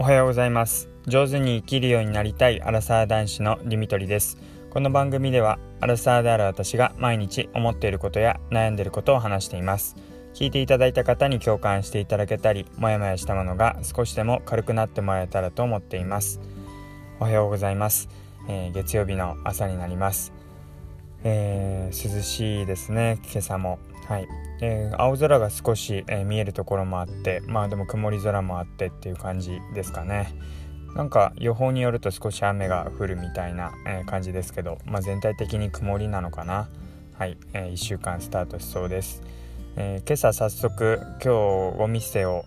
おはようございます。上手に生きるようになりたいアラサー男子のディミトリです。この番組ではアラサーである私が毎日思っていることや悩んでいることを話しています。聞いていただいた方に共感していただけたりモヤモヤしたものが少しでも軽くなってもらえたらと思っています。おはようございます、えー、月曜日の朝になります。えー、涼しいですね。今朝も。はい、え、青空が少し、えー、見えるところもあってまあでも曇り空もあってっていう感じですかね。なんか予報によると少し雨が降るみたいな、え感じですけど、まあ、全体的に曇りなのかな。はい、え1週間スタートしそうです、え今朝早速今日お店を、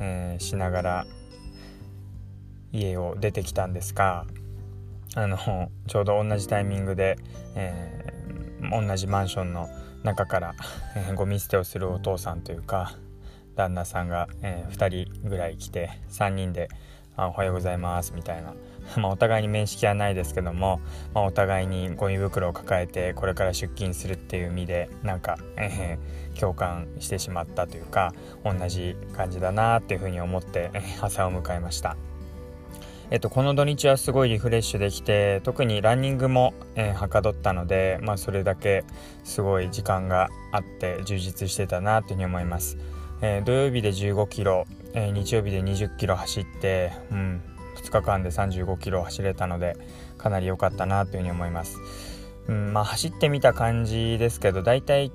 えしながら家を出てきたんですがあのちょうど同じタイミングで、え、同じマンションの中から、えー、ゴミ捨てをするお父さんというか旦那さんが、えー、2人ぐらい来て3人で「あおはようございます」みたいな まあお互いに面識はないですけども、まあ、お互いにゴミ袋を抱えてこれから出勤するっていう意味でなんか、えー、共感してしまったというか同じ感じだなっていうふうに思って、朝を迎えました。えっと、この土日はすごいリフレッシュできて特にランニングも、えー、はかどったので、まあ、それだけすごい時間があって充実してたなというふうに思います、えー、土曜日で15キロ、えー、日曜日で20キロ走って、うん、2日間で35キロ走れたのでかなり良かったなというふうに思います、うんまあ、走ってみた感じですけどだいたい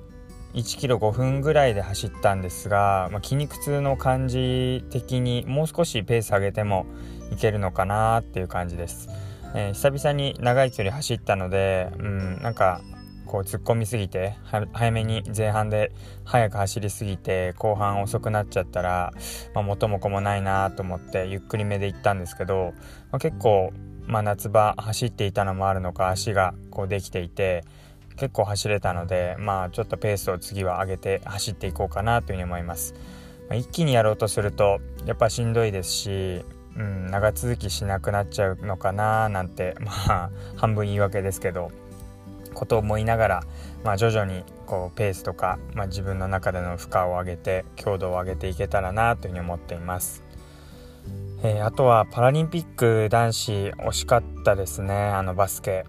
1キロ5分ぐらいで走ったんですが、まあ、筋肉痛の感じ的にもう少しペース上げてもいけるのかなっていう感じです、えー、久々に長い距離走ったのでうんなんかこう突っ込みすぎて早めに前半で速く走りすぎて後半遅くなっちゃったら、まあ、元も子もないなと思ってゆっくりめで行ったんですけど、まあ、結構、まあ、夏場走っていたのもあるのか足がこうできていて結構走れたのでまあちょっとペースを次は上げて走っていこうかなというふうに思います、まあ、一気にやろうとするとやっぱしんどいですしうん、長続きしなくなっちゃうのかななんて まあ半分言い訳ですけどことを思いながら、まあ、徐々にこうペースとか、まあ、自分の中での負荷を上げて強度を上げていけたらなというふうに思っています。えー、あとはパラリンピック男子惜しかったですねあのバスケ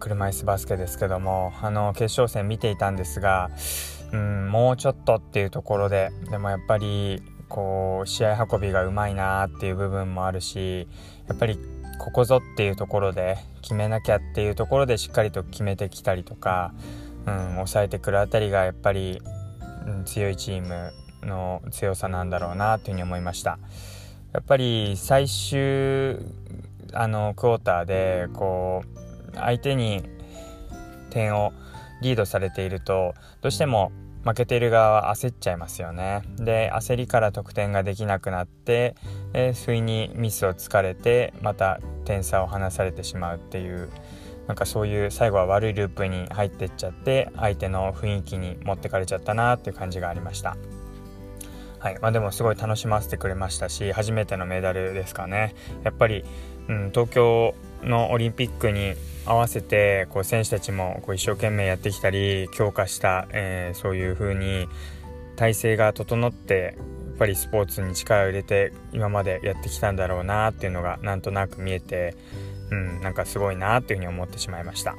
車椅子バスケですけどもあの決勝戦見ていたんですが、うん、もうちょっとっていうところででもやっぱりこう試合運びがうまいなっていう部分もあるしやっぱりここぞっていうところで決めなきゃっていうところでしっかりと決めてきたりとか、うん、抑えてくるあたりがやっぱり、うん、強いチームの強さなんだろうなというふうに思いました。やっぱり最終あのクォーターでこう相手に点をリードされているとどうしても負けてる側は焦っちゃいますよね。で焦りから得点ができなくなって不意にミスをつかれてまた点差を離されてしまうっていうなんかそういう最後は悪いループに入ってっちゃって相手の雰囲気に持ってかれちゃったなっていう感じがありました。はい。まあ、でもすごい楽しませてくれましたし初めてのメダルですかね。やっぱり、うん、東京のオリンピックに合わせてこう選手たちもこう一生懸命やってきたり強化した、えー、そういう風に体制が整ってやっぱりスポーツに力を入れて今までやってきたんだろうなっていうのがなんとなく見えて、うん、なんかすごいなっていうふうに思ってしまいました。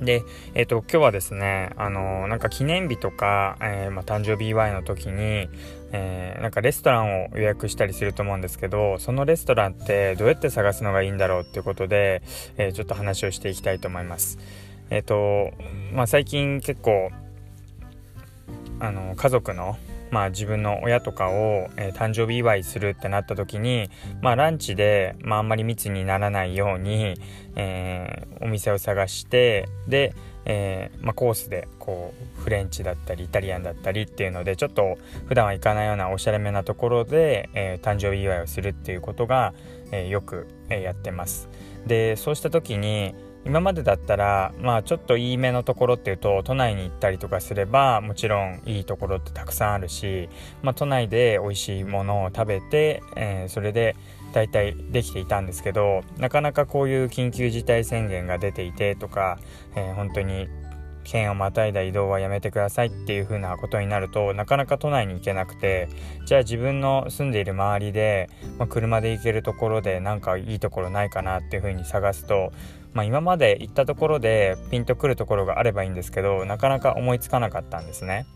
で、え、ー、と、今日はですね、あのー、なんか記念日とか、えー、まあ、誕生日祝いの時に、えなんかレストランを予約したりすると思うんですけど、そのレストランってどうやって探すのがいいんだろうっていうことで、えちょっと話をしていきたいと思います。えっ、と、まあ、最近結構、あの、家族の、まあ、自分の親とかを、えー、誕生日祝いするってなった時に、まあ、ランチで、まあ、あんまり密にならないように、えー、お店を探してで、えー、まあ、コースでこうフレンチだったりイタリアンだったりっていうのでちょっと普段は行かないようなおしゃれめなところで、え誕生日祝いをするっていうことが、えよく、えやってます。でそうした時に今までだったらまあちょっといいめのところっていうと都内に行ったりとかすればもちろんいいところってたくさんあるし、まあ、都内で美味しいものを食べて、えー、それで大体できていたんですけどなかなかこういう緊急事態宣言が出ていてとか、えー、本当に県をまたいだ移動はやめてくださいっていう風なことになるとなかなか都内に行けなくてじゃあ自分の住んでいる周りで、まあ、車で行けるところでなんかいいところないかなっていう風に探すと、まあ、今まで行ったところでピンとくるところがあればいいんですけどなかなか思いつかなかったんですね。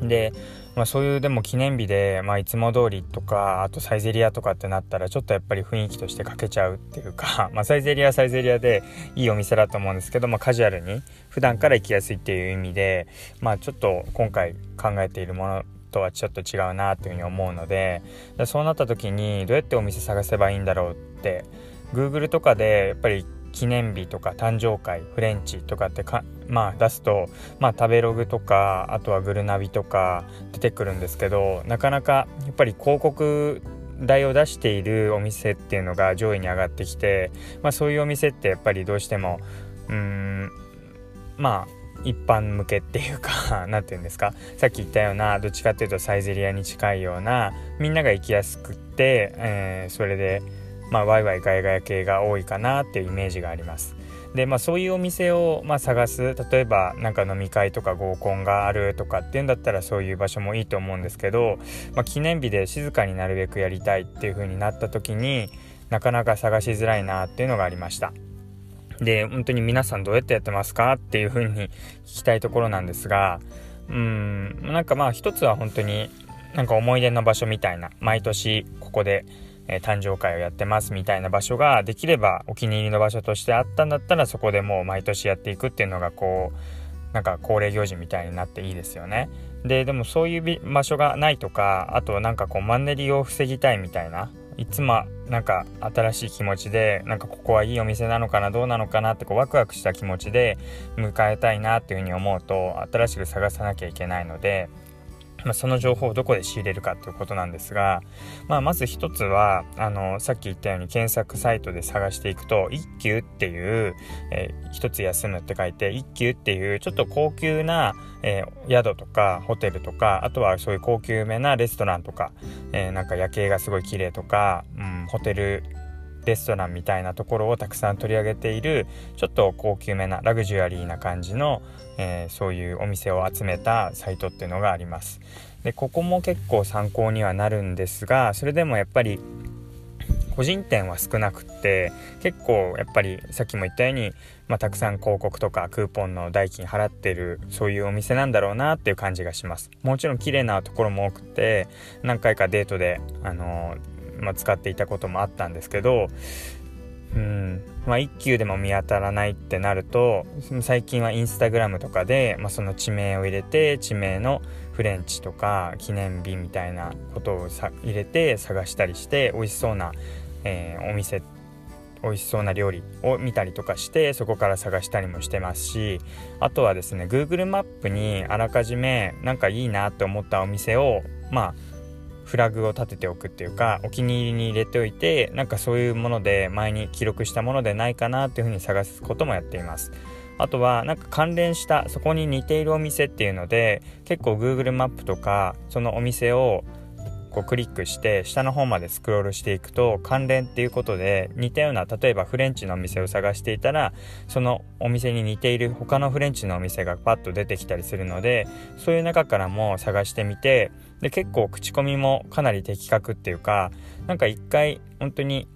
で、まあ、そういうでも記念日で、まあ、いつも通りとかあとサイゼリアとかってなったらちょっとやっぱり雰囲気として欠けちゃうっていうか、まあ、サイゼリアサイゼリアでいいお店だと思うんですけど、まあ、カジュアルに普段から行きやすいっていう意味で、まあ、ちょっと今回考えているものとはちょっと違うなというふうに思うのでそうなった時にどうやってお店探せばいいんだろうって Google とかでやっぱり記念日とか誕生会フレンチとかってかまあ出すとまあ食べログとかあとはグルナビとか出てくるんですけどなかなかやっぱり広告代を出しているお店っていうのが上位に上がってきて、まあ、そういうお店ってやっぱりどうしてもうんまあ一般向けっていうか 何て言うんですかさっき言ったようなどっちかっていうとサイゼリアに近いようなみんなが行きやすくって、えー、それでまあ、ワイワイガヤガヤ系が多いかなっていうイメージがあります。でまあそういうお店をまあ探す例えばなんか飲み会とか合コンがあるとかっていうんだったらそういう場所もいいと思うんですけど、まあ、記念日で静かになるべくやりたいっていう風になった時になかなか探しづらいなっていうのがありました。で本当に皆さんどうやってやってますかっていう風に聞きたいところなんですがうんなんかまあ一つは本当になんか思い出の場所みたいな毎年ここでえ、誕生会をやってますみたいな場所ができればお気に入りの場所としてあったんだったらそこでもう毎年やっていくっていうのがこうなんか恒例行事みたいになっていいですよね。ででもそういう場所がないとかあとなんかこうマンネリを防ぎたいみたいないつもなんか新しい気持ちでなんかここはいいお店なのかなどうなのかなってこうワクワクした気持ちで迎えたいなっていうふうに思うと新しく探さなきゃいけないのでまあ、その情報をどこで仕入れるかということなんですが、まあ、まず一つはあのさっき言ったように検索サイトで探していくと一休っていう、えー、一つ休むって書いて一休っていうちょっと高級な、えー、宿とかホテルとかあとはそういう高級めなレストランとか、えー、なんか夜景がすごい綺麗とか、うん、ホテルレストランみたいなところをたくさん取り上げているちょっと高級めなラグジュアリーな感じの、えー、そういうお店を集めたサイトっていうのがあります。でここも結構参考にはなるんですがそれでもやっぱり個人店は少なくって結構やっぱりさっきも言ったように、まあ、たくさん広告とかクーポンの代金払ってるそういうお店なんだろうなっていう感じがします。もちろん綺麗なところも多くて何回かデートであのまあ、使っていたこともあったんですけどうん。まあ、1級でも見当たらないってなると最近はインスタグラムとかで、まあ、その地名を入れて地名のフレンチとか記念日みたいなことをさ入れて探したりして美味しそうな、えー、お店美味しそうな料理を見たりとかしてそこから探したりもしてますしあとはですね Google マップにあらかじめなんかいいなって思ったお店をまあフラグを立てておくっていうかお気に入りに入れておいてなんかそういうもので前に記録したものでないかなっていうふうに探すこともやっています。あとはなんか関連したそこに似ているお店っていうので結構 Google マップとかそのお店をこうクリックして下の方までスクロールしていくと関連っていうことで似たような例えばフレンチのお店を探していたらそのお店に似ている他のフレンチのお店がパッと出てきたりするのでそういう中からも探してみてで結構口コミもかなり的確っていうかなんか一回本当に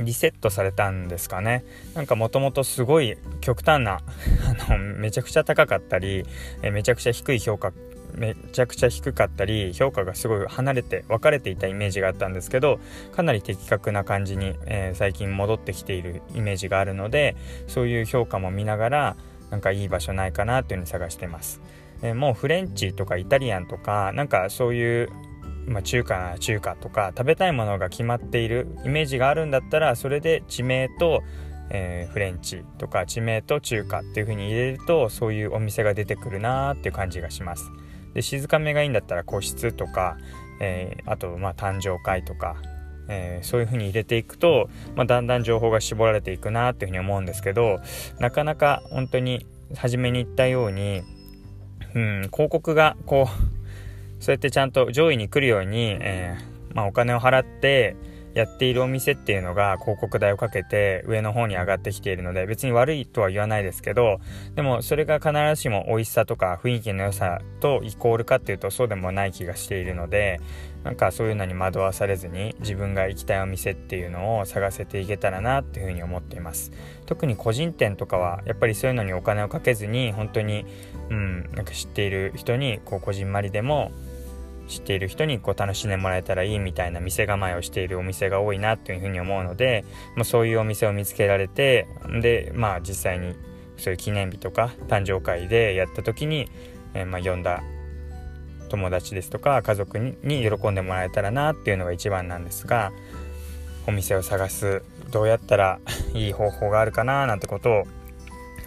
リセットされたんですかねなんかもともとすごい極端な あのめちゃくちゃ高かったりえめちゃくちゃ低い評価めちゃくちゃ低かったり評価がすごい離れて分かれていたイメージがあったんですけどかなり的確な感じに、えー、最近戻ってきているイメージがあるのでそういう評価も見ながらなんかいい場所ないかなっていうのに探してます。えー、もうフレンチとかイタリアンとかなんかそういうまあ、中華な中華とか食べたいものが決まっているイメージがあるんだったらそれで地名と、えー、フレンチとか地名と中華っていう風に入れるとそういうお店が出てくるなーっていう感じがします。で静かめがいいんだったら個室とか、えー、あとまあ誕生会とか、えー、そういう風に入れていくと、まあ、だんだん情報が絞られていくなっていう風に思うんですけどなかなか本当に初めに言ったように、うん、広告がこうそうやってちゃんと上位に来るように、えー、まあ、お金を払ってやっているお店っていうのが広告代をかけて上の方に上がってきているので別に悪いとは言わないですけどでもそれが必ずしも美味しさとか雰囲気の良さとイコールかっていうとそうでもない気がしているのでなんかそういうのに惑わされずに自分が行きたいお店っていうのを探せていけたらなっていうふうに思っています。特に個人店とかはやっぱりそういうのにお金をかけずに本当にうんなんか知っている人にこうこじんまりでも知っている人にこう楽しんでもらえたらいいみたいな店構えをしているお店が多いなというふうに思うので、まあ、そういうお店を見つけられてでまあ実際にそういう記念日とか誕生会でやった時に、えー、まあ呼んだ友達ですとか家族に喜んでもらえたらなっていうのが一番なんですがお店を探すどうやったらいい方法があるかななんてことを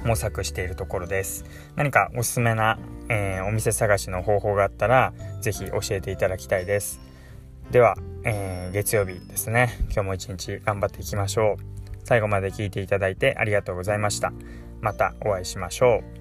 模索しているところです。何かおすすめな、えー、お店探しの方法があったら是非教えていただきたいです。では、えー、月曜日ですね。今日も一日頑張っていきましょう。最後まで聞いていただいてありがとうございました。またお会いしましょう。